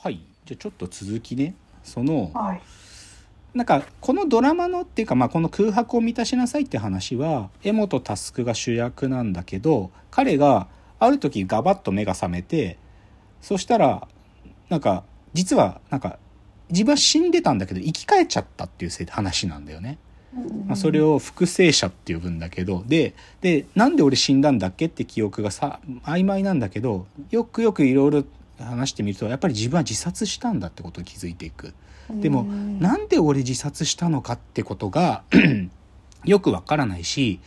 はいじゃあちょっと続きねそのはい。なんかこのドラマのっていうか、まあ、この空白を満たしなさいって話は江本佑が主役なんだけど彼がある時ガバッと目が覚めてそしたらなんか実はなんか自分は死んでたんだけど生き返っちゃったっていう話なんだよね。まあ、それを。を複製者って呼ぶんだけどででなんで俺死んだんだっけって記憶がさ曖昧なんだけどよくよくいろいろ話してみるとやっぱり自分は自殺したんだってことに気づいていく。でもうんなんで俺自殺したのかってことが よくわからないし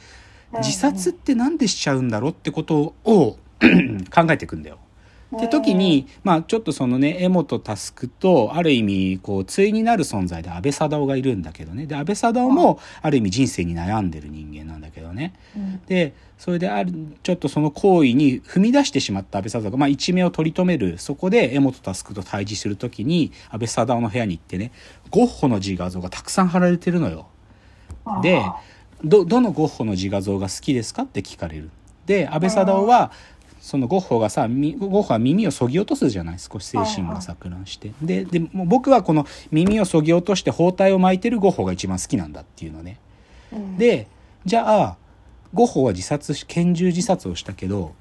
自殺ってなんでしちゃうんだろうってことを 考えていくんだよ。って時に、まあちょっとそのね、江本佑と、ある意味、こう、対になる存在で安倍貞夫がいるんだけどね。で、安倍貞夫も、ある意味人生に悩んでる人間なんだけどね。うんで、それである、ちょっとその行為に踏み出してしまった安倍貞夫が、まあ一命を取り留める、そこで江本佑と対峙するときに、安倍貞夫の部屋に行ってね、ゴッホの自画像がたくさん貼られてるのよ。であどどのゴッホの自画像が好きですかって聞かれるで安倍貞夫はそのゴッホがさみゴッホは耳をそぎ落とすじゃない？少し精神が錯乱して。ででもう僕はこの耳をそぎ落として包帯を巻いてるゴッホが一番好きなんだっていうのね。ーうん。でじゃあゴッホは自殺し拳銃自殺をしたけど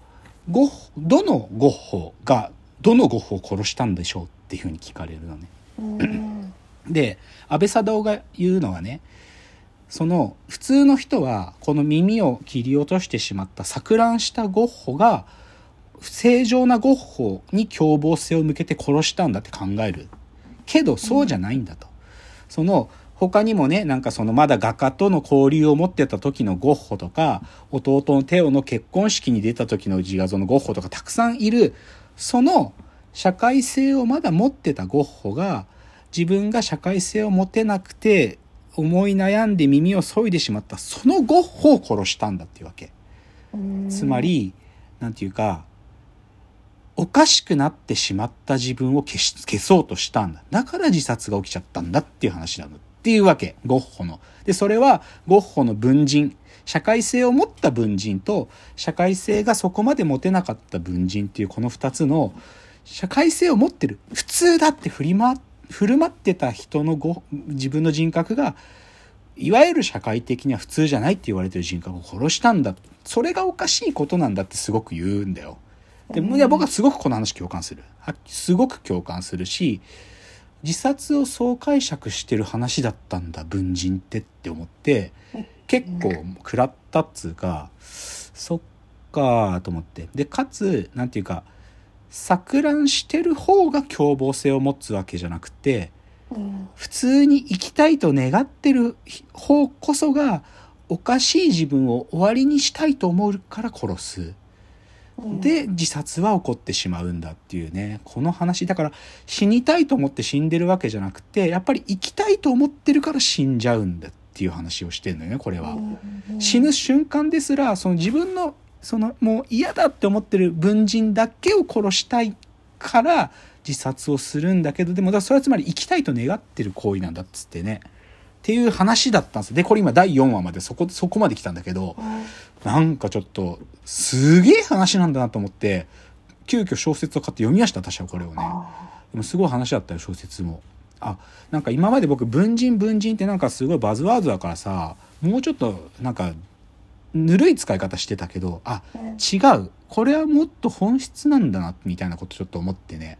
ゴッホどのゴッホがどのゴッホを殺したんでしょうっていうふうに聞かれるのね。うん。で安倍貞夫が言うのはねその普通の人はこの耳を切り落としてしまった錯乱したゴッホが正常なゴッホに凶暴性を向けて殺したんだって考える。けどそうじゃないんだと、その他にもねなんかそのまだ画家との交流を持ってた時のゴッホとか弟のテオの結婚式に出た時の自画像のゴッホとかたくさんいる。その社会性をまだ持ってたゴッホが自分が社会性を持てなくて思い悩んで耳を削いでしまった。そのゴッホを殺したんだっていうわけ。つまり、なんていうか、おかしくなってしまった自分を消し消そうとしたんだ。だから自殺が起きちゃったんだっていう話なの。っていうわけ。ゴッホの。で、それはゴッホの文人。社会性を持った文人と、社会性がそこまで持てなかった文人っていうこの二つの、社会性を持ってる。普通だって振り回、振る舞ってた人のご自分の人格が、いわゆる社会的には普通じゃないって言われてる人格を殺したんだ。それがおかしいことなんだってすごく言うんだよ。で、いや僕はすごくこの話共感する。はすごく共感するし、自殺をそう解釈してる話だったんだ、文人ってって思って、結構食らったっつうか、そっかーと思って。で、かつ、なんていうか、錯乱してる方が凶暴性を持つわけじゃなくて、うん普通に生きたいと願ってる方こそがおかしい自分を終わりにしたいと思うから殺す。うん。で自殺は起こってしまうんだっていうね。この話だから死にたいと思って死んでるわけじゃなくてやっぱり生きたいと思ってるから死んじゃうんだっていう話をしてるのよねこれは。うん死ぬ瞬間ですらその自分のそのもう嫌だって思ってる文人だけを殺したいから自殺をするんだけどでもだからそれはつまり生きたいと願ってる行為なんだっつってね。っていう話だったんですでこれ今第4話までそこそこまで来たんだけどなんかちょっとすげえ話なんだなと思って急遽小説を買って読みました私はこれをね。あでもすごい話だったよ小説も。あなんか今まで僕文人文人ってなんかすごいバズワードだからさもうちょっとなんかぬるい使い方してたけどあ違う。これはもっと本質なんだなみたいなことちょっと思ってね。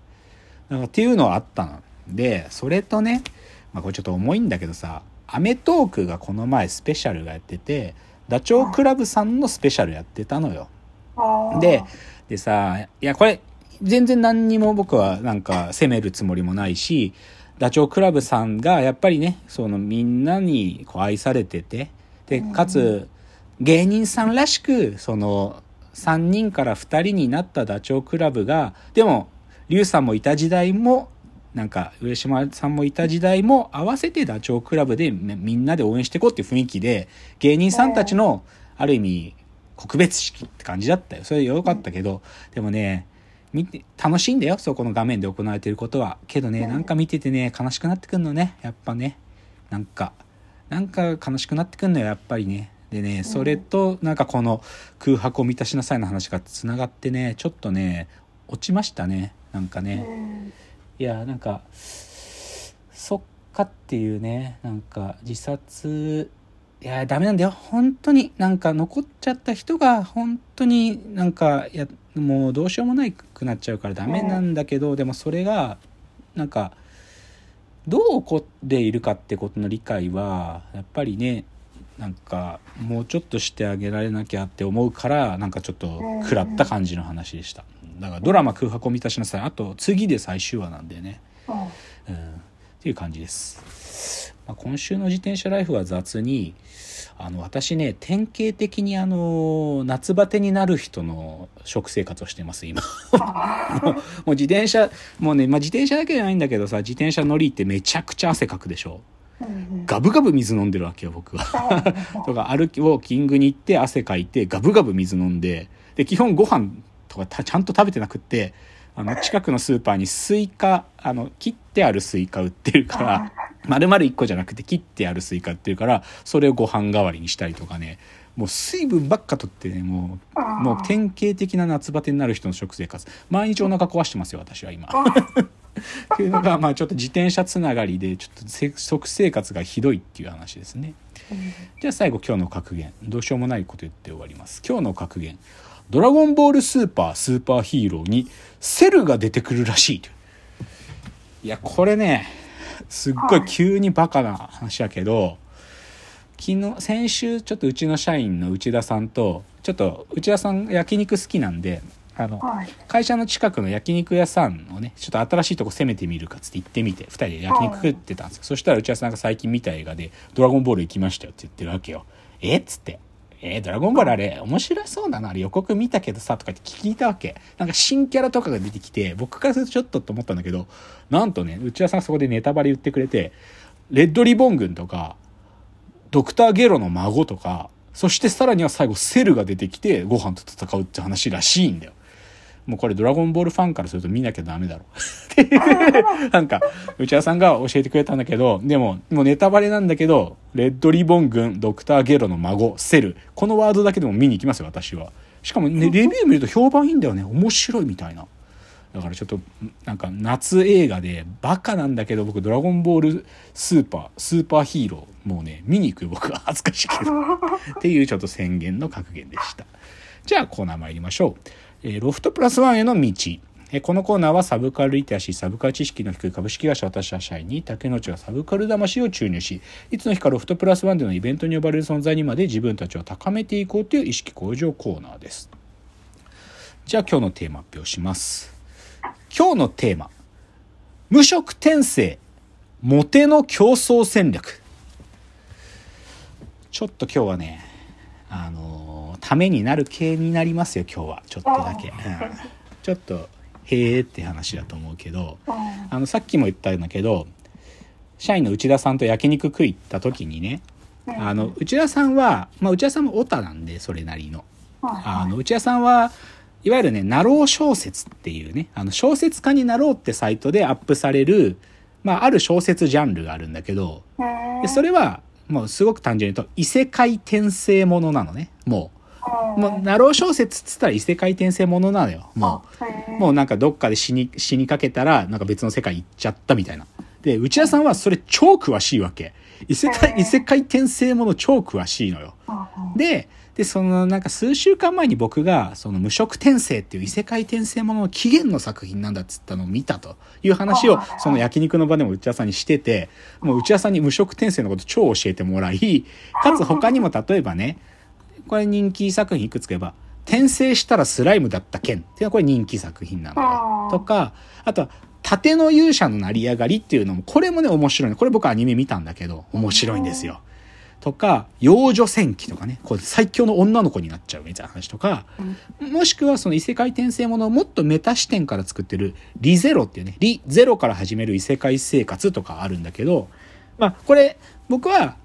なんかっていうのはあったの。でそれとね、まあ、これちょっと重いんだけどさ『アメトーーク』がこの前スペシャルがやっててダチョウ倶楽部さんのスペシャルやってたのよ。で、でさ、いや、これ、全然何にも僕はなんか責めるつもりもないし、ダチョウ倶楽部さんがやっぱりね、そのみんなにこう愛されてて、で、かつ、芸人さんらしく、その、3人から2人になったダチョウ倶楽部が、でも、リュウさんもいた時代も、なんか、上島さんもいた時代も合わせてダチョウ倶楽部でみみんなで応援していこうっていう雰囲気で、芸人さんたちの、ある意味、告別式って感じだったよ。それ良かったけど、でもね、見て、楽しいんだよ。そこの画面で行われていることは。けどね、なんか見ててね、悲しくなってくんのね。やっぱね。なんか、なんか悲しくなってくんのよ、やっぱりね。でね、それと、なんかこの空白を満たしなさいの話がつながってね、ちょっとね、落ちましたね。なんかね。いやなんかそっかっていうねなんか自殺いやダメなんだよ。本当になんか残っちゃった人が本当になんかやもうどうしようもないくなっちゃうからダメなんだけど、でもそれがなんかどう起こっているかってことの理解はやっぱりねなんかもうちょっとしてあげられなきゃって思うからなんかちょっと食らった感じの話でした。だからドラマ「空白を満たしなさい」あと次で最終話なんでね。うんうん。っていう感じです、まあ、今週の自転車ライフは雑にあの私ね典型的にあの夏バテになる人の食生活をしてます今。もう自転車もうね、まあ、自転車だけじゃないんだけどさ自転車乗りってめちゃくちゃ汗かくでしょ。うんガブガブ水飲んでるわけよ僕は。とか歩きウォーキングに行って汗かいてガブガブ水飲んでで基本ご飯とかたちゃんと食べてなくってあの近くのスーパーにスイカあの切ってあるスイカ売ってるから丸々1個じゃなくて切ってあるスイカ売ってるからそれをご飯代わりにしたりとかね。もう水分ばっかとってねもうもう典型的な夏バテになる人の食生活。毎日お腹壊してますよ私は今。っていうのがまあちょっと自転車つながりでちょっとせ食生活がひどいっていう話ですね。じゃあ最後今日の格言。どうしようもないこと言って終わります。今日の格言「ドラゴンボールスーパースーパーヒーローにセルが出てくるらしい」と。いやこれねすっごい急にバカな話やけど昨日先週ちょっとうちの社員の内田さんとちょっと内田さん焼肉好きなんであのはい。会社の近くの焼肉屋さんをねちょっと新しいとこ攻めてみるかっつって行ってみて2人で焼肉食ってたんですよ。そしたら内田さんが最近見た映画で「ドラゴンボール行きましたよ」って言ってるわけよ。えっつって「えドラゴンボールあれ面白そうだなあれ予告見たけどさ」とかって聞いたわけなんか新キャラとかが出てきて僕からするとちょっとと思ったんだけどなんとね内田さんそこでネタバレ言ってくれてレッドリボン軍とかドクターゲロの孫とか、そしてさらには最後セルが出てきてご飯と戦うって話らしいんだよ。もうこれドラゴンボールファンからすると見なきゃダメだろ。なんか、内田さんが教えてくれたんだけど、でも、もうネタバレなんだけど、レッドリボン軍、ドクターゲロの孫、セル。このワードだけでも見に行きますよ、私は。しかもね、レビュー見ると評判いいんだよね。面白いみたいな。だからちょっとなんか夏映画でバカなんだけど僕「ドラゴンボールスーパースーパーヒーロー」もうね見に行くよ僕は恥ずかしいけど っていうちょっと宣言の格言でしたじゃあコーナー参りましょう、えロフトプラスワンへの道えこのコーナーはサブカルリテラシー、サブカル知識の低い株式会社私は社員に竹野内がサブカル魂を注入し、いつの日かロフトプラスワンでのイベントに呼ばれる存在にまで自分たちを高めていこうという意識向上コーナーです。じゃあ今日のテーマ発表します。今日のテーマ無職転生モテの競争戦略ちょっと今日はねあのためになる系になりますよ今日は。ちょっとだけ、うん。ちょっとへえって話だと思うけどあのさっきも言ったんだけど社員の内田さんと焼肉食い行った時にねあの内田さんは、まあ、内田さんもオタなんでそれなりの。あの内田さんはいわゆるね、なろう小説っていうね、あの小説家になろうってサイトでアップされる、まあ、ある小説ジャンルがあるんだけど、でそれは、もうすごく単純に言うと、異世界転生ものなのね、もう。もう、なろう小説っつったら異世界転生ものなのよ、もう。もうなんかどっかで死に、死にかけたら、なんか別の世界行っちゃったみたいな。で、内田さんはそれ超詳しいわけ。異世界、異世界転生もの超詳しいのよ。で、で、そのなんか数週間前に僕が、その無職転生っていう異世界転生ものの起源の作品なんだっつったのを見たという話を、その焼肉の場でも内田さんにしてて、もう内田さんに無職転生のこと超教えてもらい、かつ他にも例えばね、これ人気作品いくつか言えば、転生したらスライムだった件っていうのはこれ人気作品なのよ。とか、あとは、盾の勇者の成り上がりっていうのも、これもね、面白いの。これ僕アニメ見たんだけど、面白いんですよ。とか、幼女戦記とかね、これ最強の女の子になっちゃうみたいな話とか、もしくはその異世界転生ものをもっとメタ視点から作ってるリゼロっていうね、リゼロから始める異世界生活とかあるんだけど、まあこれ僕は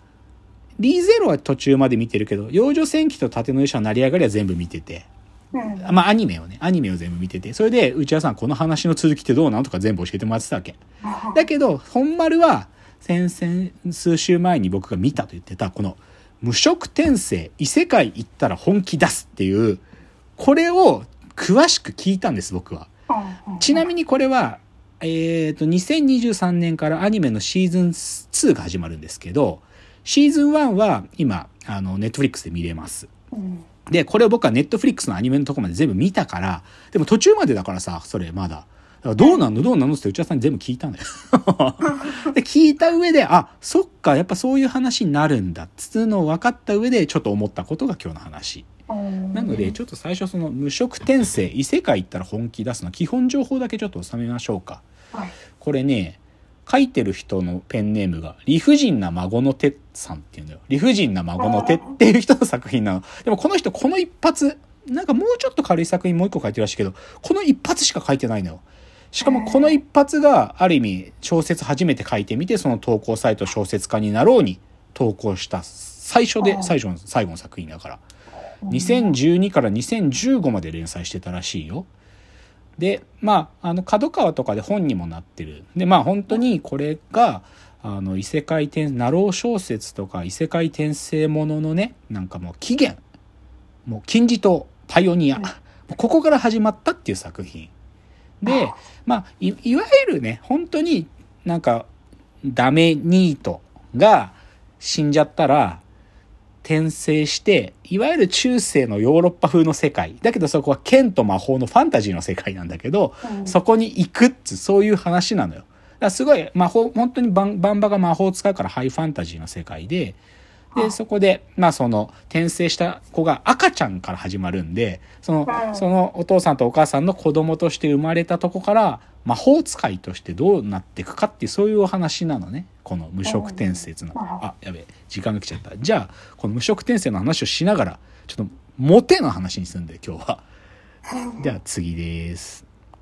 リゼロは途中まで見てるけど、幼女戦記と盾の勇者の成り上がりは全部見てて、まあアニメをね、アニメを全部見てて、それで内田さんこの話の続きってどうなのとか全部教えてもらってたわけ。だけど、本丸は先々数週前に僕が見たと言ってた、この無職転生、異世界行ったら本気出すっていう、これを詳しく聞いたんです、僕は。ちなみにこれは、えっ、と、2023年からアニメのシーズン2が始まるんですけど、シーズン1は今、あの、ネットフリックスで見れます。うん。で、これを僕はネットフリックスのアニメのとこまで全部見たから、でも途中までだからさ、それまだ。だどうなんの？どうなんの？って内田さんに全部聞いたんだよ。で、聞いた上で、あ、そっか、やっぱそういう話になるんだっつうのを分かった上で、ちょっと思ったことが今日の話。なので、ちょっと最初その無色転生、異世界行ったら本気出すの、基本情報だけちょっと収めましょうか。はい。これね、書いてる人のペンネームが、理不尽な孫の手さんっていうんだよ。理不尽な孫の手っていう人の作品なの。でもこの人、この一発、なんかもうちょっと軽い作品もう一個書いてるらしいけど、この一発しか書いてないのよ。しかもこの一発がある意味小説初めて書いてみて、その投稿サイト小説家になろうに投稿した最初で最初の最後の作品だから。2012から2015まで連載してたらしいよ。でまああの角川とかで本にもなってる。でまあ本当にこれがあの異世界転ナロー小説とか異世界転生もののねなんかもう起源。もう金字塔パイオニア、ここから始まったっていう作品。でまあいいわゆるね本当になんかダメニートが死んじゃったら転生して、いわゆる中世のヨーロッパ風の世界。だけどそこは剣と魔法のファンタジーの世界なんだけど、うんそこに行くっつ、そういう話なのよ。だからすごい魔法、本当にバンバンバが魔法を使うからハイファンタジーの世界で、で、そこで、まあその、転生した子が赤ちゃんから始まるんで、そのう、んそのお父さんとお母さんの子供として生まれたとこから、魔法使いとしてどうなっていくかっていう、そういうお話なのね。この無色転生っていうのあ、やべえ、時間が来ちゃった。じゃあ、この無色転生の話をしながら、ちょっと、モテの話にするんで、今日は。では次です。